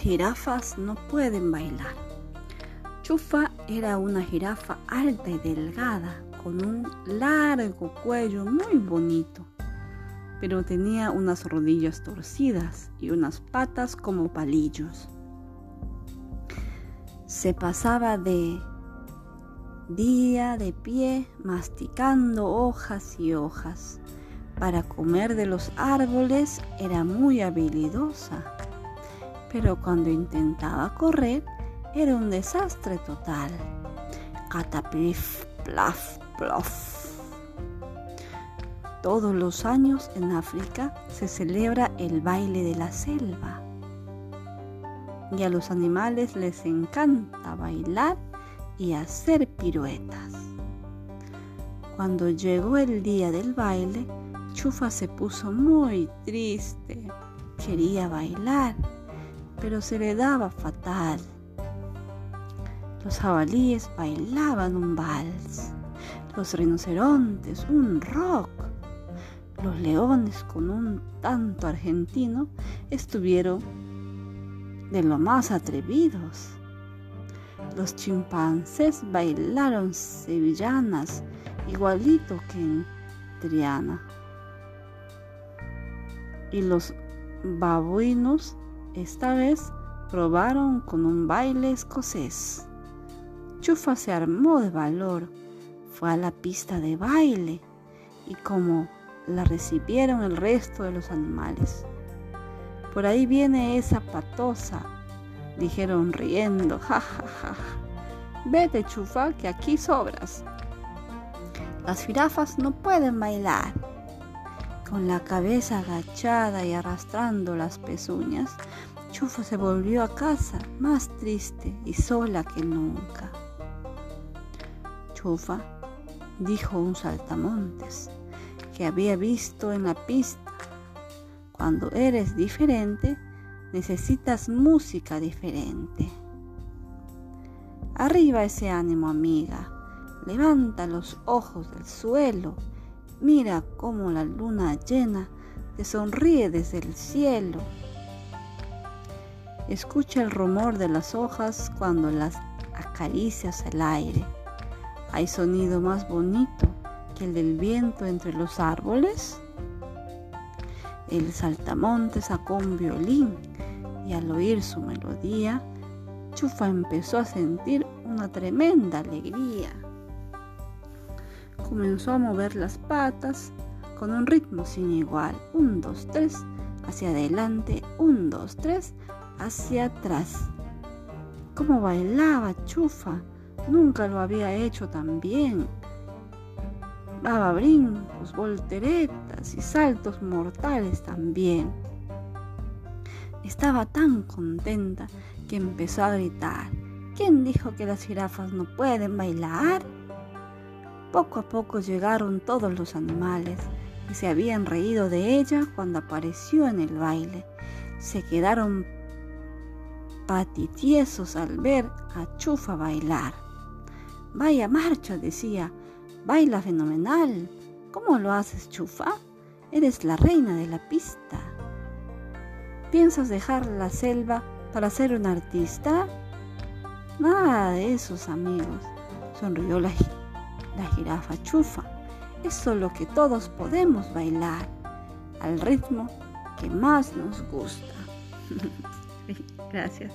jirafas no pueden bailar. Chufa era una jirafa alta y delgada, con un largo cuello muy bonito, pero tenía unas rodillas torcidas y unas patas como palillos. Se pasaba de día de pie masticando hojas y hojas. Para comer de los árboles era muy habilidosa pero cuando intentaba correr era un desastre total. Cataplif, plaf, plof. Todos los años en África se celebra el baile de la selva. Y a los animales les encanta bailar y hacer piruetas. Cuando llegó el día del baile, Chufa se puso muy triste. Quería bailar pero se le daba fatal. Los jabalíes bailaban un vals, los rinocerontes un rock, los leones con un tanto argentino estuvieron de lo más atrevidos. Los chimpancés bailaron sevillanas igualito que en Triana. Y los babuinos esta vez probaron con un baile escocés. Chufa se armó de valor, fue a la pista de baile y como la recibieron el resto de los animales. Por ahí viene esa patosa, dijeron riendo, ja, ja, ja. Vete, chufa, que aquí sobras. Las jirafas no pueden bailar. Con la cabeza agachada y arrastrando las pezuñas, Chufa se volvió a casa más triste y sola que nunca. Chufa, dijo un saltamontes que había visto en la pista, cuando eres diferente, necesitas música diferente. Arriba ese ánimo, amiga. Levanta los ojos del suelo Mira cómo la luna llena te sonríe desde el cielo. Escucha el rumor de las hojas cuando las acaricias al aire. ¿Hay sonido más bonito que el del viento entre los árboles? El saltamonte sacó un violín y al oír su melodía, Chufa empezó a sentir una tremenda alegría comenzó a mover las patas con un ritmo sin igual. Un, dos, tres, hacia adelante. Un, dos, tres, hacia atrás. Como bailaba Chufa, nunca lo había hecho tan bien. Daba brincos, volteretas y saltos mortales también. Estaba tan contenta que empezó a gritar. ¿Quién dijo que las jirafas no pueden bailar? Poco a poco llegaron todos los animales y se habían reído de ella cuando apareció en el baile. Se quedaron patitiesos al ver a Chufa bailar. Vaya marcha, decía, baila fenomenal. ¿Cómo lo haces, Chufa? Eres la reina de la pista. ¿Piensas dejar la selva para ser un artista? Nada de esos amigos, sonrió la la jirafa chufa. Es solo que todos podemos bailar al ritmo que más nos gusta. Gracias.